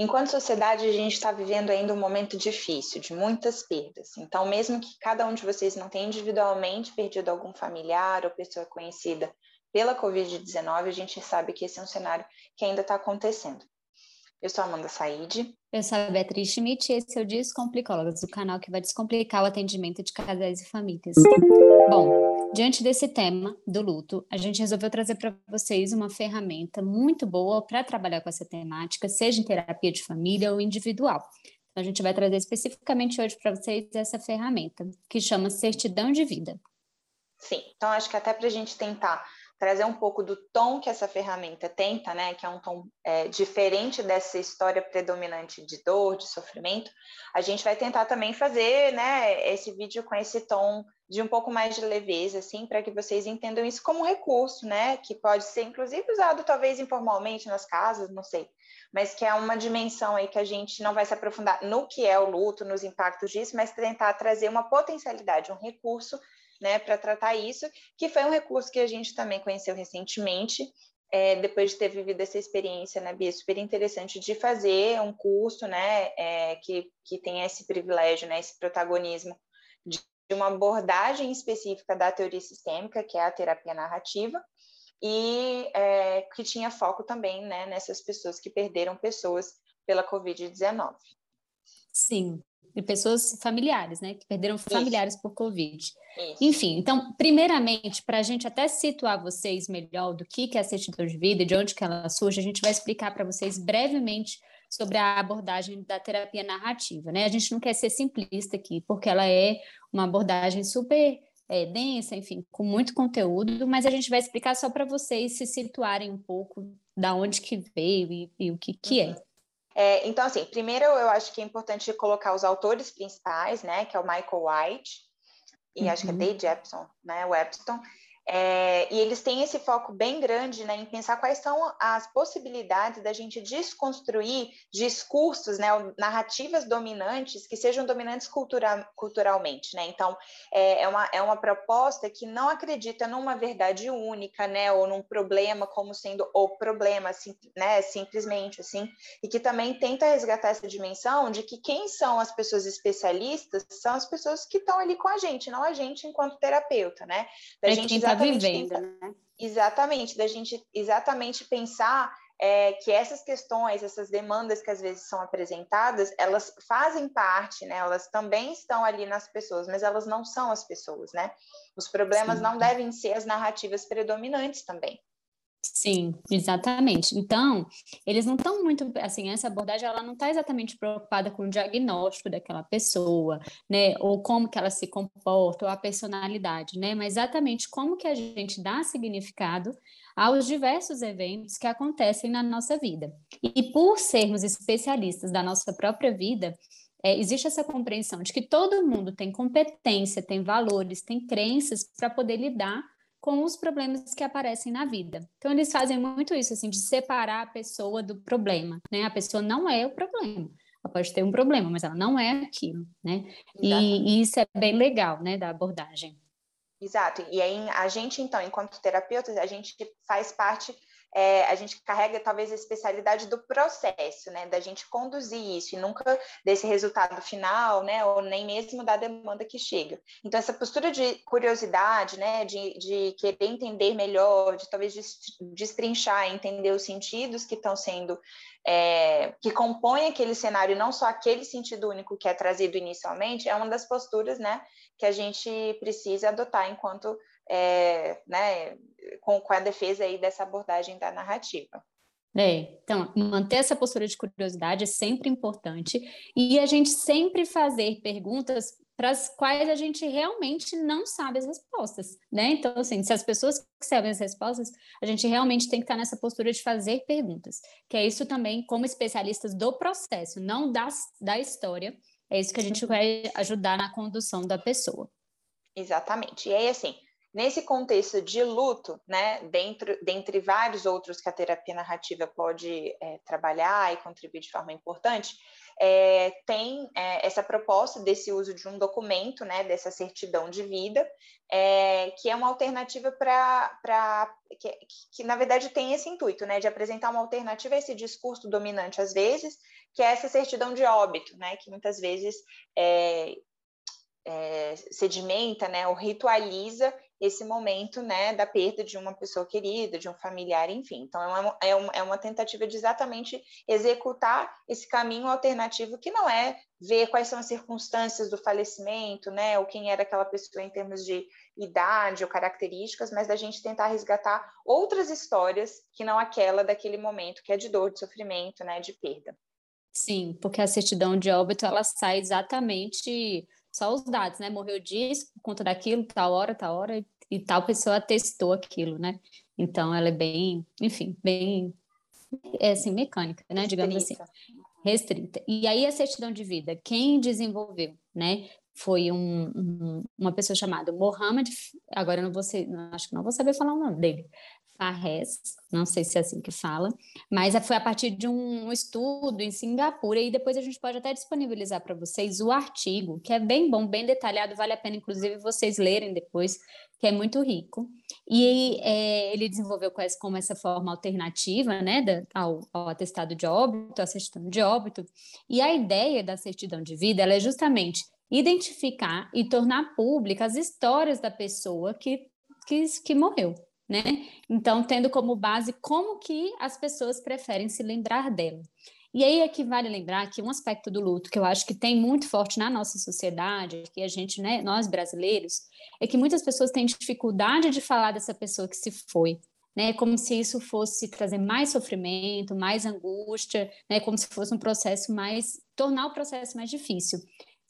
Enquanto sociedade, a gente está vivendo ainda um momento difícil, de muitas perdas. Então, mesmo que cada um de vocês não tenha individualmente perdido algum familiar ou pessoa conhecida pela Covid-19, a gente sabe que esse é um cenário que ainda está acontecendo. Eu sou Amanda Said. Eu sou a Beatriz Schmidt e esse é o Descomplicólogas, o canal que vai descomplicar o atendimento de casais e famílias. Bom, diante desse tema do luto, a gente resolveu trazer para vocês uma ferramenta muito boa para trabalhar com essa temática, seja em terapia de família ou individual. Então, a gente vai trazer especificamente hoje para vocês essa ferramenta, que chama Certidão de Vida. Sim, então acho que até para a gente tentar trazer um pouco do tom que essa ferramenta tenta, né, que é um tom é, diferente dessa história predominante de dor, de sofrimento, a gente vai tentar também fazer, né, esse vídeo com esse tom de um pouco mais de leveza, assim, para que vocês entendam isso como recurso, né, que pode ser inclusive usado talvez informalmente nas casas, não sei, mas que é uma dimensão aí que a gente não vai se aprofundar no que é o luto, nos impactos disso, mas tentar trazer uma potencialidade, um recurso né, para tratar isso, que foi um recurso que a gente também conheceu recentemente, é, depois de ter vivido essa experiência, né, Bia, super interessante de fazer um curso, né, é, que, que tem esse privilégio, né, esse protagonismo de uma abordagem específica da teoria sistêmica, que é a terapia narrativa, e é, que tinha foco também, né, nessas pessoas que perderam pessoas pela Covid-19. Sim, de pessoas familiares, né? Que perderam familiares Isso. por Covid. Isso. Enfim, então, primeiramente, para a gente até situar vocês melhor do que é a certidão de vida e de onde que ela surge, a gente vai explicar para vocês brevemente sobre a abordagem da terapia narrativa, né? A gente não quer ser simplista aqui, porque ela é uma abordagem super é, densa, enfim, com muito conteúdo, mas a gente vai explicar só para vocês se situarem um pouco da onde que veio e, e o que, que é. É. Então, assim, primeiro eu acho que é importante colocar os autores principais, né, que é o Michael White e uhum. acho que é uhum. Dave Jepson, né, Webston, é, e eles têm esse foco bem grande né, em pensar quais são as possibilidades da gente desconstruir discursos, né, narrativas dominantes que sejam dominantes cultura, culturalmente. Né? Então, é, é, uma, é uma proposta que não acredita numa verdade única, né, ou num problema como sendo o problema, sim, né, simplesmente assim, e que também tenta resgatar essa dimensão de que quem são as pessoas especialistas são as pessoas que estão ali com a gente, não a gente enquanto terapeuta, né? Da é gente vivendo, pensar, né? Exatamente, da gente exatamente pensar é, que essas questões, essas demandas que às vezes são apresentadas, elas fazem parte, né? Elas também estão ali nas pessoas, mas elas não são as pessoas, né? Os problemas Sim. não devem ser as narrativas predominantes também. Sim, exatamente. Então, eles não estão muito, assim, essa abordagem ela não está exatamente preocupada com o diagnóstico daquela pessoa, né, ou como que ela se comporta, ou a personalidade, né, mas exatamente como que a gente dá significado aos diversos eventos que acontecem na nossa vida. E por sermos especialistas da nossa própria vida, é, existe essa compreensão de que todo mundo tem competência, tem valores, tem crenças para poder lidar com os problemas que aparecem na vida. Então, eles fazem muito isso, assim, de separar a pessoa do problema, né? A pessoa não é o problema. Ela pode ter um problema, mas ela não é aquilo, né? E, e, isso é bem legal, né, da abordagem. Exato. E aí, a gente, então, enquanto terapeutas, a gente faz parte é, a gente carrega talvez a especialidade do processo, né, da gente conduzir isso e nunca desse resultado final, né, ou nem mesmo da demanda que chega. Então, essa postura de curiosidade, né, de, de querer entender melhor, de talvez destrinchar, entender os sentidos que estão sendo, é, que compõem aquele cenário, não só aquele sentido único que é trazido inicialmente, é uma das posturas, né, que a gente precisa adotar enquanto é, né, com, com a defesa aí dessa abordagem da narrativa. É, então, manter essa postura de curiosidade é sempre importante e a gente sempre fazer perguntas para as quais a gente realmente não sabe as respostas, né? Então, assim, se as pessoas que sabem as respostas, a gente realmente tem que estar nessa postura de fazer perguntas, que é isso também como especialistas do processo, não das, da história, é isso que a gente vai ajudar na condução da pessoa. Exatamente. E aí, assim, Nesse contexto de luto, né, dentro, dentre vários outros que a terapia narrativa pode é, trabalhar e contribuir de forma importante, é, tem é, essa proposta desse uso de um documento, né, dessa certidão de vida, que é uma alternativa para. Que, que, na verdade, tem esse intuito, né, de apresentar uma alternativa a esse discurso dominante, às vezes, que é essa certidão de óbito, né, que muitas vezes sedimenta, né, ou ritualiza esse momento, né, da perda de uma pessoa querida, de um familiar, enfim. Então, é uma, é uma, é uma tentativa de exatamente executar esse caminho alternativo que não é ver quais são as circunstâncias do falecimento, né, ou quem era aquela pessoa em termos de idade ou características, mas da gente tentar resgatar outras histórias que não aquela daquele momento que é de dor, de sofrimento, né, de perda. Sim, porque a certidão de óbito ela sai exatamente só os dados, né? Morreu disso, por conta daquilo, tal hora, tal hora, e tal pessoa atestou aquilo, né? Então, ela é bem, enfim, bem, é assim, mecânica, né? Restrita. Digamos assim, restrita. E aí, a certidão de vida, quem desenvolveu, né? Foi um, um, uma pessoa chamada Mohamed, agora eu não vou ser, acho que não vou saber falar o nome dele, Farres, não sei se é assim que fala, mas foi a partir de um estudo em Singapura, e depois a gente pode até disponibilizar para vocês o artigo, que é bem bom, bem detalhado, vale a pena, inclusive, vocês lerem depois, que é muito rico. E é, ele desenvolveu como essa forma alternativa né, da, ao, ao, atestado de óbito, à certidão de óbito, e a ideia da certidão de vida é justamente identificar e tornar pública as histórias da pessoa que, que, que morreu né? Então, tendo como base como que as pessoas preferem se lembrar dela. E aí é que vale lembrar que um aspecto do luto que eu acho que tem muito forte na nossa sociedade, que a gente, né, nós brasileiros, é que muitas pessoas têm dificuldade de falar dessa pessoa que se foi, né, como se isso fosse trazer mais sofrimento, mais angústia, né, como se fosse um processo mais tornar o processo mais difícil.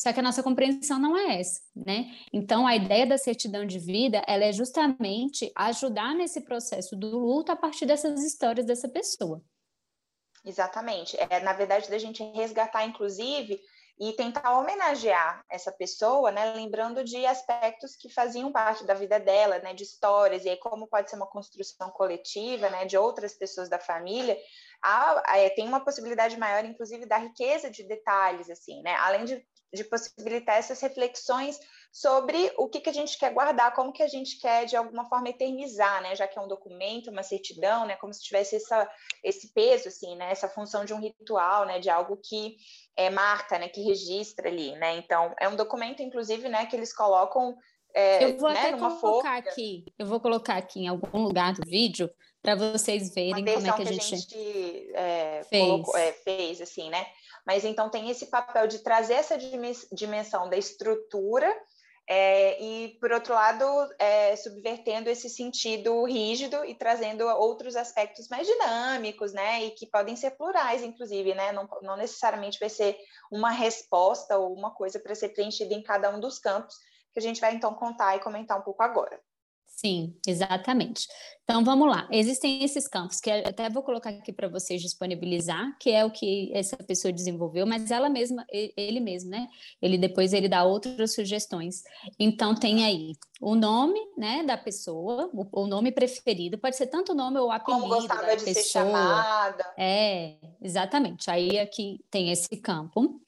Só que a nossa compreensão não é essa, né? Então, a ideia da certidão de vida, ela é justamente ajudar nesse processo do luto a partir dessas histórias dessa pessoa. Exatamente. É, na verdade, da gente resgatar, inclusive, e tentar homenagear essa pessoa, né, lembrando de aspectos que faziam parte da vida dela, né, de histórias, e aí como pode ser uma construção coletiva, né, de outras pessoas da família, há, é, tem uma possibilidade maior, inclusive, da riqueza de detalhes, assim, né, além de de possibilitar essas reflexões sobre o que, que a gente quer guardar, como que a gente quer, de alguma forma, eternizar, né? Já que é um documento, uma certidão, né? Como se tivesse essa, esse peso, assim, né? Essa função de um ritual, né? De algo que é, marca, né? Que registra ali, né? Então, é um documento, inclusive, né? Que eles colocam é, eu vou né, até colocar folha. aqui, eu vou colocar aqui em algum lugar do vídeo para vocês verem como é que a gente, que a gente é, fez. Colocou, é, fez, assim, né? Mas então tem esse papel de trazer essa dimensão da estrutura é, e, por outro lado, é, subvertendo esse sentido rígido e trazendo outros aspectos mais dinâmicos, né? E que podem ser plurais, inclusive, né? Não, não necessariamente vai ser uma resposta ou uma coisa para ser preenchida em cada um dos campos, que a gente vai então contar e comentar um pouco agora. Sim, exatamente. Então vamos lá. Existem esses campos que até vou colocar aqui para vocês disponibilizar, que é o que essa pessoa desenvolveu, mas ela mesma, ele mesmo, né? Ele depois ele dá outras sugestões. Então tem aí o nome, né, da pessoa, o, o nome preferido, pode ser tanto o nome ou o apelido Como gostava da de pessoa. ser chamada. É, exatamente. Aí aqui tem esse campo.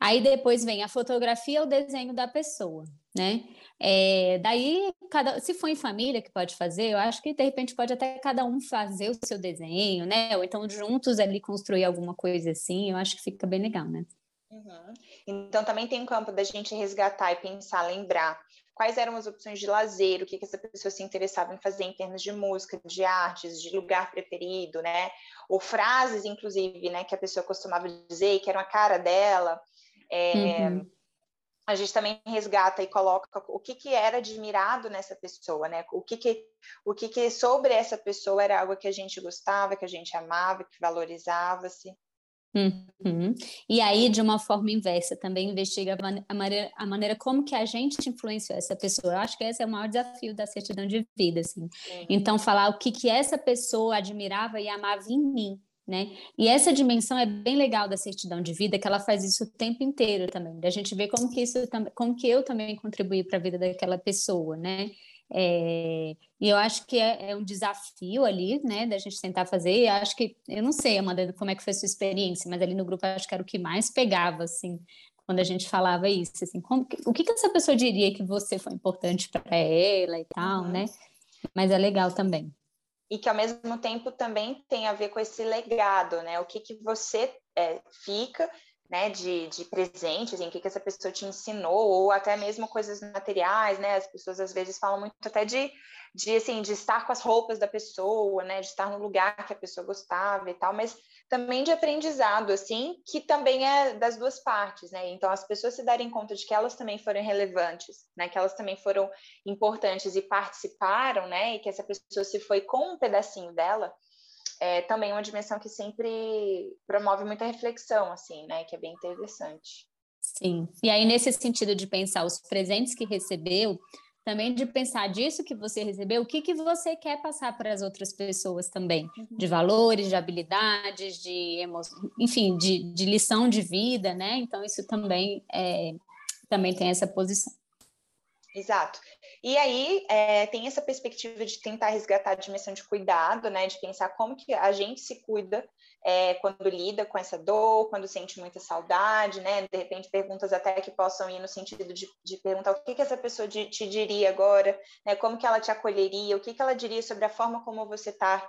Aí depois vem a fotografia ou desenho da pessoa, né? É, daí, cada, se for em família que pode fazer, eu acho que de repente pode até cada um fazer o seu desenho, né? Ou então juntos ali construir alguma coisa assim, eu acho que fica bem legal, né? Uhum. Então também tem um campo da gente resgatar e pensar, lembrar quais eram as opções de lazer, o que, que essa pessoa se interessava em fazer em termos de música, de artes, de lugar preferido, né? Ou frases, inclusive, né, que a pessoa costumava dizer, que eram a cara dela. É, uhum a gente também resgata e coloca o que, que era admirado nessa pessoa, né? O que que, o que que sobre essa pessoa era algo que a gente gostava, que a gente amava, que valorizava-se. Uhum. E aí, de uma forma inversa, também investiga a maneira, a maneira como que a gente influenciou essa pessoa. Eu acho que esse é o maior desafio da certidão de vida, assim. Uhum. Então, falar o que que essa pessoa admirava e amava em mim, né? E essa dimensão é bem legal da certidão de vida, que ela faz isso o tempo inteiro também, da gente ver como que isso como que eu também contribuí para a vida daquela pessoa, né? É, e eu acho que é, é, um desafio ali, né, da gente tentar fazer. E acho que, eu não sei, Amanda, como é que foi a sua experiência, mas ali no grupo acho que era o que mais pegava, assim, quando a gente falava isso, assim, como, o que, que essa pessoa diria que você foi importante para ela e tal, uhum. né? Mas é legal também. E que ao mesmo tempo também tem a ver com esse legado, né? O que que você é, fica né, de, de presentes, assim, o que, que essa pessoa te ensinou, ou até mesmo coisas materiais, né, as pessoas às vezes falam muito até de, de, assim, de estar com as roupas da pessoa, né, de estar no lugar que a pessoa gostava e tal, mas também de aprendizado, assim, que também é das duas partes, né, então as pessoas se darem conta de que elas também foram relevantes, né, que elas também foram importantes e participaram, né, e que essa pessoa se foi com um pedacinho dela, é também uma dimensão que sempre promove muita reflexão, assim, né? Que é bem interessante. Sim. E aí, nesse sentido de pensar os presentes que recebeu, também de pensar disso que você recebeu, o que, que você quer passar para as outras pessoas também, uhum. de valores, de habilidades, de emo... enfim, de, de lição de vida, né? Então, isso também, é, também tem essa posição. Exato. E aí é, tem essa perspectiva de tentar resgatar a dimensão de cuidado, né? De pensar como que a gente se cuida é, quando lida com essa dor, quando sente muita saudade, né? De repente perguntas até que possam ir no sentido de, de perguntar o que, que essa pessoa de, te diria agora, né? Como que ela te acolheria, o que, que ela diria sobre a forma como você está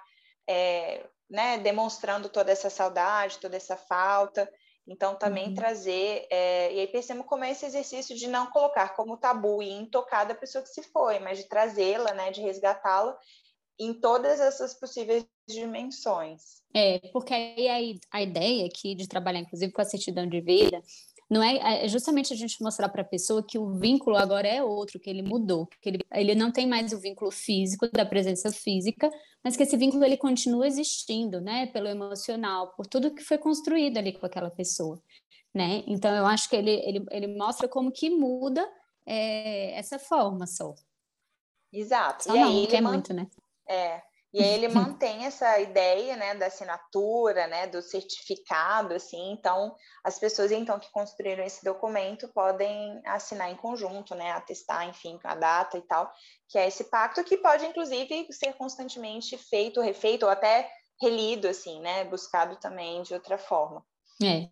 é, né, demonstrando toda essa saudade, toda essa falta. Então, também uhum. trazer, é, e aí pensamos como é esse exercício de não colocar como tabu e intocada a pessoa que se foi, mas de trazê-la, né, de resgatá-la em todas essas possíveis dimensões. É, porque aí a, a ideia aqui de trabalhar, inclusive, com a certidão de vida, não é, é justamente a gente mostrar para a pessoa que o vínculo agora é outro, que ele mudou, que ele, ele não tem mais o vínculo físico da presença física, mas que esse vínculo ele continua existindo, né, pelo emocional, por tudo que foi construído ali com aquela pessoa, né? Então eu acho que ele ele, ele mostra como que muda é, essa forma só. Exato. Só e não, aí que é muito, né? É. E aí ele mantém essa ideia, né, da assinatura, né, do certificado, assim, então as pessoas então que construíram esse documento podem assinar em conjunto, né, atestar, enfim, a data e tal, que é esse pacto que pode inclusive ser constantemente feito, refeito ou até relido, assim, né, buscado também de outra forma. É,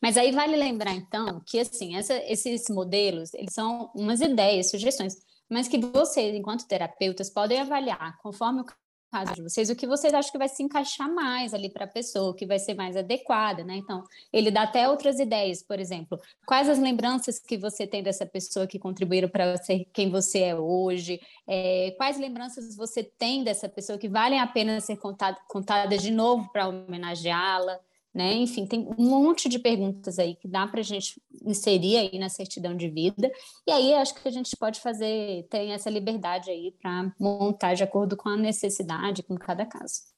mas aí vale lembrar então que assim essa, esses modelos eles são umas ideias, sugestões, mas que vocês, enquanto terapeutas, podem avaliar conforme o caso de vocês, o que vocês acham que vai se encaixar mais ali para a pessoa, que vai ser mais adequada, né? Então, ele dá até outras ideias, por exemplo, quais as lembranças que você tem dessa pessoa que contribuíram para ser quem você é hoje, é, quais lembranças você tem dessa pessoa que valem a pena ser contada, contadas de novo para homenageá-la, né? Enfim, tem um monte de perguntas aí que dá para a gente inserir aí na certidão de vida. E aí acho que a gente pode fazer, tem essa liberdade aí para montar de acordo com a necessidade, com cada caso.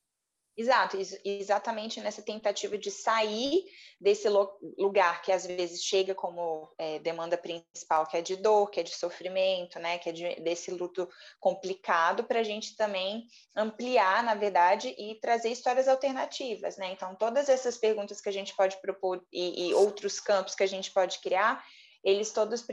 Exato, exatamente nessa tentativa de sair desse lugar que às vezes chega como é, demanda principal, que é de dor, que é de sofrimento, né, que é de, desse luto complicado, para a gente também ampliar, na verdade, e trazer histórias alternativas, né? Então, todas essas perguntas que a gente pode propor e, e outros campos que a gente pode criar, eles todos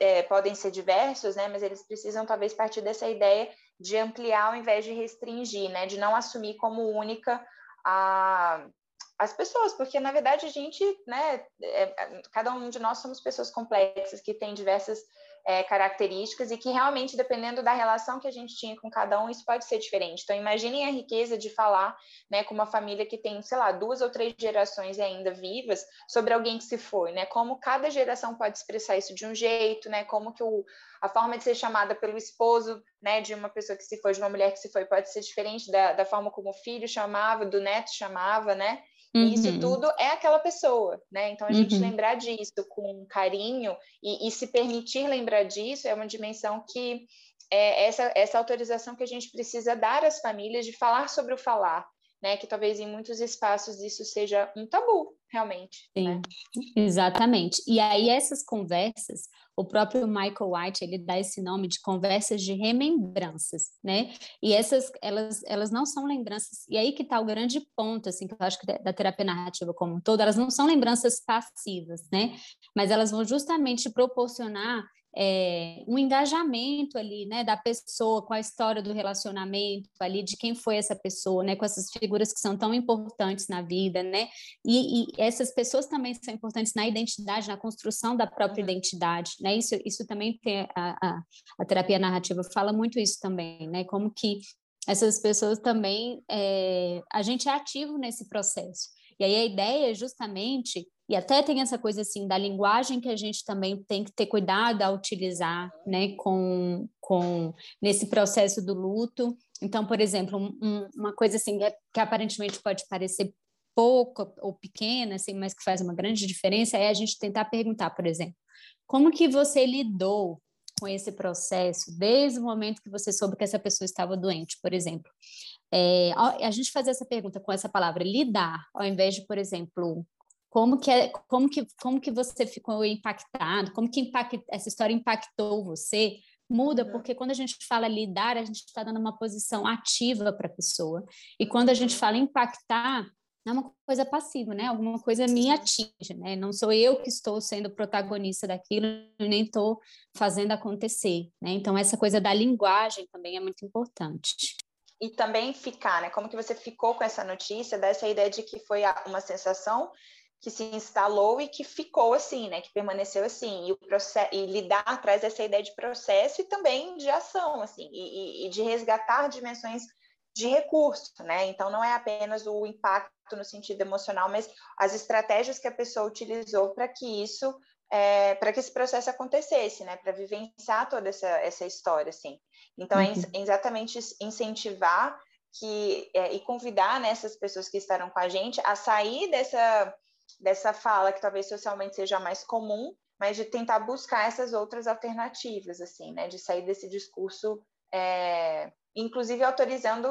é, podem ser diversos, né? Mas eles precisam talvez partir dessa ideia de ampliar ao invés de restringir, né? De não assumir como única a, as pessoas, porque na verdade a gente, né? É, cada um de nós somos pessoas complexas que têm diversas é, características e que realmente, dependendo da relação que a gente tinha com cada um, isso pode ser diferente. Então, imaginem a riqueza de falar né, com uma família que tem, sei lá, duas ou três gerações ainda vivas sobre alguém que se foi, né? Como cada geração pode expressar isso de um jeito, né? Como que o, a forma de ser chamada pelo esposo, né, de uma pessoa que se foi, de uma mulher que se foi, pode ser diferente da, da forma como o filho chamava, do neto chamava, né? Uhum. E isso uhum. tudo é aquela pessoa, né? Então a gente uhum. lembrar disso com carinho e, e, se permitir lembrar disso é uma dimensão que é essa, essa autorização que a gente precisa dar às famílias de falar sobre o falar, né? Que talvez em muitos espaços isso seja um tabu, realmente. Sim, né? exatamente. E aí essas conversas o próprio Michael White, ele dá esse nome de conversas de remembranças, né? E essas, elas, elas não são lembranças, e aí que está o grande ponto, assim, que eu acho que da terapia narrativa como um todo, elas não são lembranças passivas, né? Mas elas vão justamente proporcionar é, um engajamento ali, né, da pessoa com a história do relacionamento ali, de quem foi essa pessoa, né, com essas figuras que são tão importantes na vida, né, e, e essas pessoas também são importantes na identidade, na construção da própria uhum. identidade, né, isso, isso também tem, a, a, a terapia narrativa fala muito isso também, né, como que essas pessoas também, é, a gente é ativo nesse processo, e aí a ideia é justamente e até tem essa coisa assim da linguagem que a gente também tem que ter cuidado a utilizar, né, com, com nesse processo do luto. Então, por exemplo, um, uma coisa assim que, que aparentemente pode parecer pouco ou pequena, assim, mas que faz uma grande diferença é a gente tentar perguntar, por exemplo, como que você lidou com esse processo desde o momento que você soube que essa pessoa estava doente, por exemplo. É, a gente fazer essa pergunta com essa palavra lidar, ao invés de, por exemplo, como que, é, como que, como que você ficou impactado, como que impact, essa história impactou você, muda, uhum. porque quando a gente fala lidar, a gente está dando uma posição ativa para a pessoa. E quando a gente fala impactar, é uma coisa passiva, né? Alguma coisa me atinge, né? Não sou eu que estou sendo protagonista daquilo, nem estou fazendo acontecer, né? Então essa coisa da linguagem também é muito importante. E também ficar, né? Como que você ficou com essa notícia, dessa ideia de que foi uma sensação que se instalou e que ficou assim, né? Que permaneceu assim. E, o processo, e lidar traz essa ideia de processo e também de ação, assim, e, e de resgatar dimensões de recurso, né? Então não é apenas o impacto no sentido emocional, mas as estratégias que a pessoa utilizou para que isso, é, para que esse processo acontecesse, né? Para vivenciar toda essa, essa história, assim. Então é uhum. é exatamente incentivar que é, e convidar nessas né, pessoas que estarão com a gente a sair dessa dessa fala que talvez socialmente seja mais comum, mas de tentar buscar essas outras alternativas, assim, né? De sair desse discurso, é, inclusive autorizando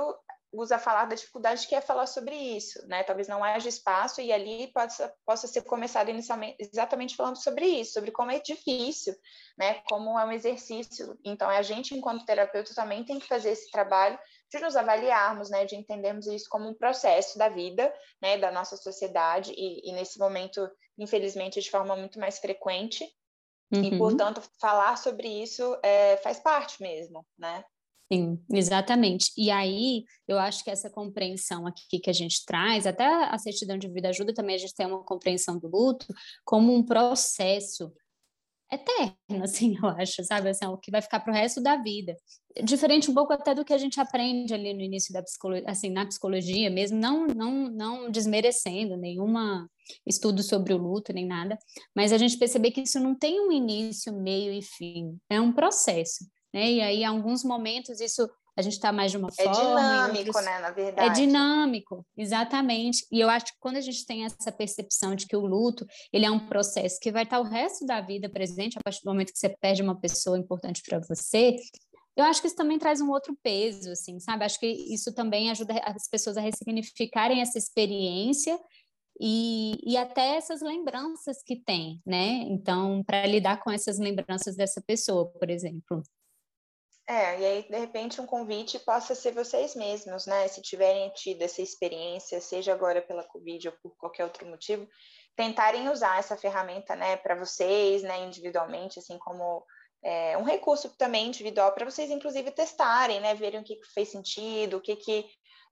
usa falar da dificuldade que é falar sobre isso, né? Talvez não haja espaço e ali possa, possa ser começado inicialmente exatamente falando sobre isso, sobre como é difícil, né? Como é um exercício. Então, a gente, enquanto terapeuta, também tem que fazer esse trabalho de nos avaliarmos, né? De entendermos isso como um processo da vida, né? Da nossa sociedade e, e nesse momento, infelizmente, de forma muito mais frequente. Uhum. E, portanto, falar sobre isso é, faz parte mesmo, né? Sim, exatamente. E aí, eu acho que essa compreensão aqui que a gente traz, até a certidão de vida ajuda também a gente ter uma compreensão do luto como um processo eterno, assim, eu acho, sabe? Assim, o que vai ficar para o resto da vida. Diferente um pouco até do que a gente aprende ali no início da psicologia, assim, na psicologia mesmo, não, não, não desmerecendo nenhuma estudo sobre o luto, nem nada, mas a gente perceber que isso não tem um início, meio e fim, é um processo né? E aí, em alguns momentos, isso a gente está mais de uma é forma. É dinâmico, né, na verdade. É dinâmico, exatamente. E eu acho que quando a gente tem essa percepção de que o luto ele é um processo que vai estar o resto da vida presente, a partir do momento que você perde uma pessoa importante para você, eu acho que isso também traz um outro peso, assim, sabe? Acho que isso também ajuda as pessoas a ressignificarem essa experiência e, e até essas lembranças que tem, né? Então, para lidar com essas lembranças dessa pessoa, por exemplo. É, e aí, de repente, um convite possa ser vocês mesmos, né? Se tiverem tido essa experiência, seja agora pela Covid ou por qualquer outro motivo, tentarem usar essa ferramenta, né, para vocês, né, individualmente, assim como é, um recurso também individual para vocês, inclusive, testarem, né, verem o que, que fez sentido, o que, que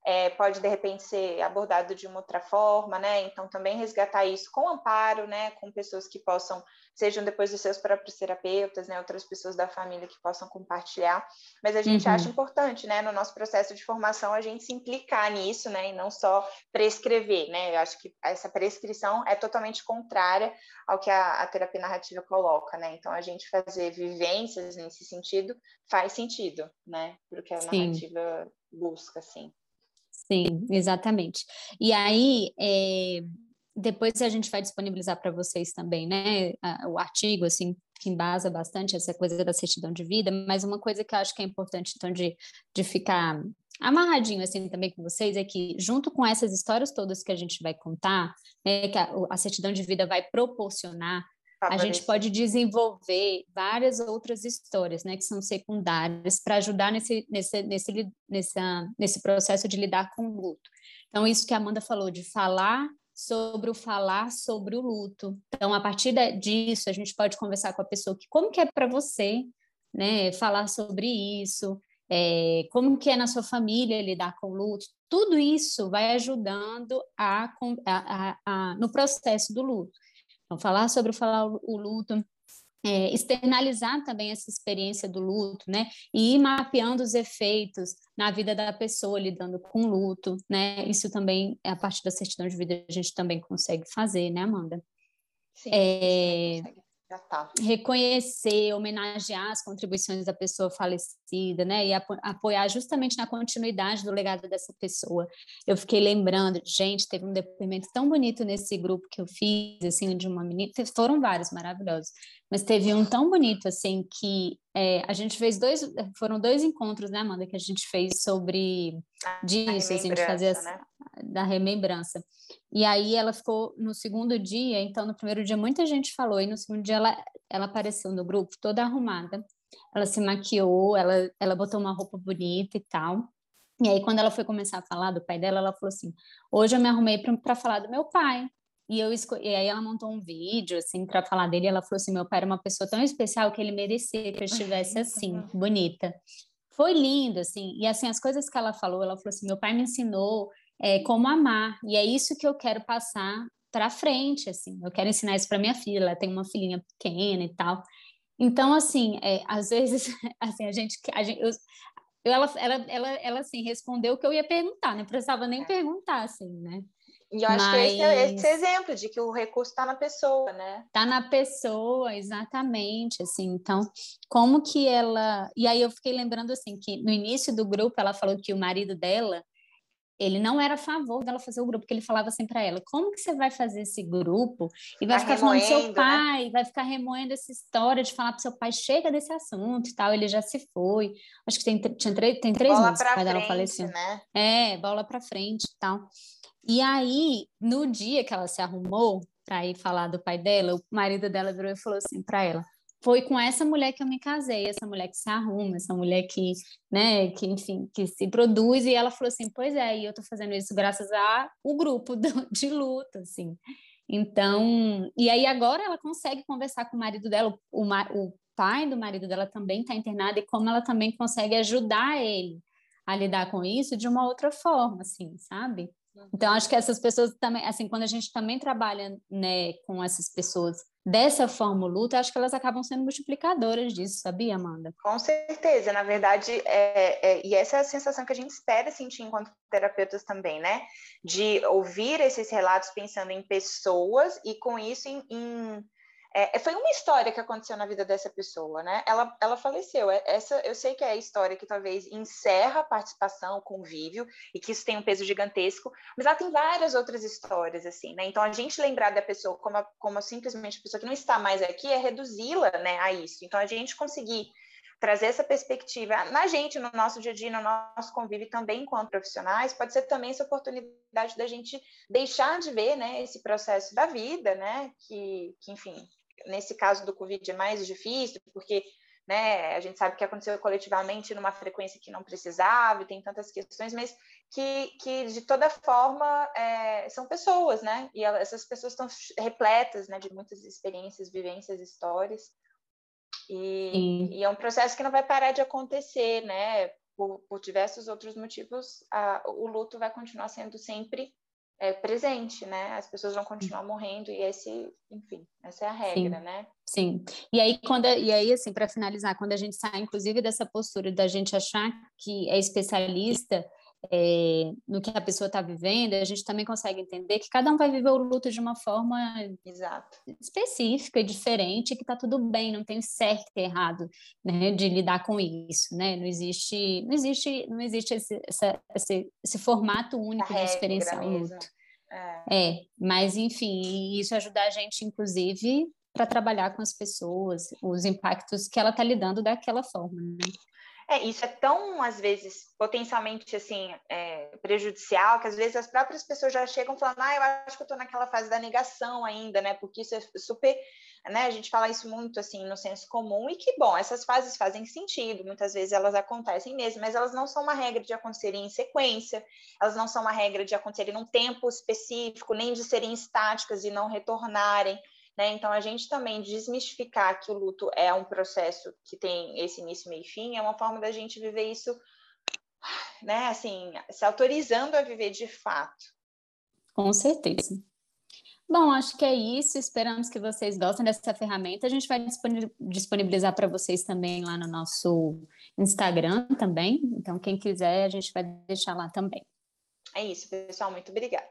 é, pode de repente ser abordado de uma outra forma, né? Então também resgatar isso com amparo, né? Com pessoas que possam, sejam depois dos seus próprios terapeutas, né? Outras pessoas da família que possam compartilhar. Mas a gente uhum. acha importante, né? No nosso processo de formação a gente se implicar nisso, né? E não só prescrever, né? Eu acho que essa prescrição é totalmente contrária ao que a, a terapia narrativa coloca, né? Então a gente fazer vivências nesse sentido faz sentido, né? Porque a Sim. narrativa busca, assim. Sim, exatamente. E aí, é, depois a gente vai disponibilizar para vocês também, né, o artigo, assim, que embasa bastante essa coisa da certidão de vida, mas uma coisa que eu acho que é importante, então, de, de ficar amarradinho, assim, também com vocês, é que, junto com essas histórias todas que a gente vai contar, né, que a, a certidão de vida vai proporcionar, a gente pode desenvolver várias outras histórias, né, que são secundárias, para ajudar nesse, nesse, nesse, nesse, nesse processo de lidar com o luto. Então, isso que a Amanda falou, de falar sobre o falar sobre o luto. Então, a partir disso, a gente pode conversar com a pessoa que como que é para você, né, falar sobre isso, é, como que é na sua família lidar com o luto. Tudo isso vai ajudando a, a, a, no processo do luto. Então, falar sobre o falar o luto, é, externalizar também essa experiência do luto, né? E ir mapeando os efeitos na vida da pessoa lidando com o luto, né? Isso também, a partir da certidão de vida, a gente também consegue fazer, né, Amanda? Sim, é, Tá. reconhecer, homenagear as contribuições da pessoa falecida, né, e apoiar justamente na continuidade do legado dessa pessoa. Eu fiquei lembrando, gente, teve um depoimento tão bonito nesse grupo que eu fiz, assim, de uma menina, foram vários maravilhosos, mas teve um tão bonito, assim, que é, a gente fez dois, foram dois encontros, né, Amanda, que a gente fez sobre disso, assim, de fazer né? Da remembrança. E aí ela ficou no segundo dia, então no primeiro dia muita gente falou, e no segundo dia ela, ela apareceu no grupo toda arrumada. Ela se maquiou, ela, ela botou uma roupa bonita e tal. E aí, quando ela foi começar a falar do pai dela, ela falou assim: Hoje eu me arrumei para falar do meu pai. E, eu esco... e aí, ela montou um vídeo, assim, para falar dele. Ela falou assim: Meu pai era uma pessoa tão especial que ele merecia que eu estivesse assim, bonita. Foi lindo, assim. E, assim, as coisas que ela falou, ela falou assim: Meu pai me ensinou é, como amar. E é isso que eu quero passar para frente, assim. Eu quero ensinar isso para minha filha. Ela tem uma filhinha pequena e tal. Então, assim, é, às vezes, assim, a gente, a gente eu, ela, ela, ela, ela, assim, respondeu o que eu ia perguntar, não precisava nem é. perguntar, assim, né? E eu acho Mas... que esse é esse exemplo de que o recurso está na pessoa, né? Está na pessoa, exatamente, assim. Então, como que ela... E aí eu fiquei lembrando, assim, que no início do grupo ela falou que o marido dela ele não era a favor dela fazer o grupo, porque ele falava assim para ela: como que você vai fazer esse grupo e vai, ficar falando do seu né? pai, né? vai ficar remoendo essa história de falar para seu pai, chega desse assunto e tal, ele já se foi. Acho que tem, tinha, tem três bola meses que o pai dela faleceu. Né? É, bola para frente e tal. E aí, no dia que ela se arrumou para ir falar do pai dela, o marido dela virou e falou assim para ela: foi com essa mulher que eu me casei, essa mulher que se arruma, essa mulher que, né, que enfim, que se produz e ela falou assim, pois é, e eu tô fazendo isso graças a o grupo de luta, assim. Então, e aí agora ela consegue conversar com o marido dela, o, o pai do marido dela também está internado e como ela também consegue ajudar ele a lidar com isso de uma outra forma, assim, sabe? Então, acho que essas pessoas também, assim, quando a gente também trabalha, né, com essas pessoas dessa forma o luto, acho que elas acabam sendo multiplicadoras disso, sabia, Amanda? Com certeza, na verdade, é, é, e essa é a sensação que a gente espera sentir enquanto terapeutas também, né? De ouvir esses relatos pensando em pessoas e com isso em, em é, foi uma história que aconteceu na vida dessa pessoa, né? Ela, ela faleceu. É, essa, eu sei que é a história que talvez encerra a participação, o convívio, e que isso tem um peso gigantesco, mas ela tem várias outras histórias, assim, né? Então, a gente lembrar da pessoa como, a, como simplesmente a pessoa que não está mais aqui é reduzi-la, né, a isso. Então, a gente conseguir trazer essa perspectiva na gente, no nosso dia a dia, no nosso convívio também enquanto profissionais, pode ser também essa oportunidade da gente deixar de ver, né, esse processo da vida, né, que, que enfim, nesse caso do Covid é mais difícil, porque né, a gente sabe que aconteceu coletivamente numa frequência que não precisava, e tem tantas questões, mas que, que de toda forma é, são pessoas, né? E elas, essas pessoas estão repletas né, de muitas experiências, vivências, histórias. E, e, é um processo que não vai parar de acontecer, né? Por, por diversos outros motivos, a, o luto vai continuar sendo sempre é, presente, né? As pessoas vão continuar morrendo e esse, enfim, essa é a regra, Sim. né? Sim. E aí quando e aí assim para finalizar, quando a gente sai inclusive dessa postura da gente achar que é especialista é, no que a pessoa está vivendo, a gente também consegue entender que cada um vai viver o luto de uma forma Exato. específica e diferente, que está tudo bem, não tem certo e errado né, de lidar com isso, né? Não existe, não existe, não existe esse, essa, esse, esse formato único de experienciar o luto. É. é, mas enfim, isso ajuda a gente, inclusive, para trabalhar com as pessoas, os impactos que ela está lidando daquela forma, né? É, isso é tão, às vezes, potencialmente, assim, é, prejudicial, que às vezes as próprias pessoas já chegam falando, ah, eu acho que eu estou naquela fase da negação ainda, né, porque isso é super né? A gente fala isso muito assim no senso comum e que bom, essas fases fazem sentido, muitas vezes elas acontecem mesmo, mas elas não são uma regra de acontecerem em sequência, elas não são uma regra de acontecerem num tempo específico, nem de serem estáticas e não retornarem. Né? Então, a gente também desmistificar que o luto é um processo que tem esse início, meio e fim, é uma forma da gente viver isso, né? Assim, se autorizando a viver de fato. Com certeza. Bom, acho que é isso. Esperamos que vocês gostem dessa ferramenta. A gente vai disponibilizar para vocês também lá no nosso Instagram também. Então, quem quiser, a gente vai deixar lá também. É isso, pessoal. Muito obrigada.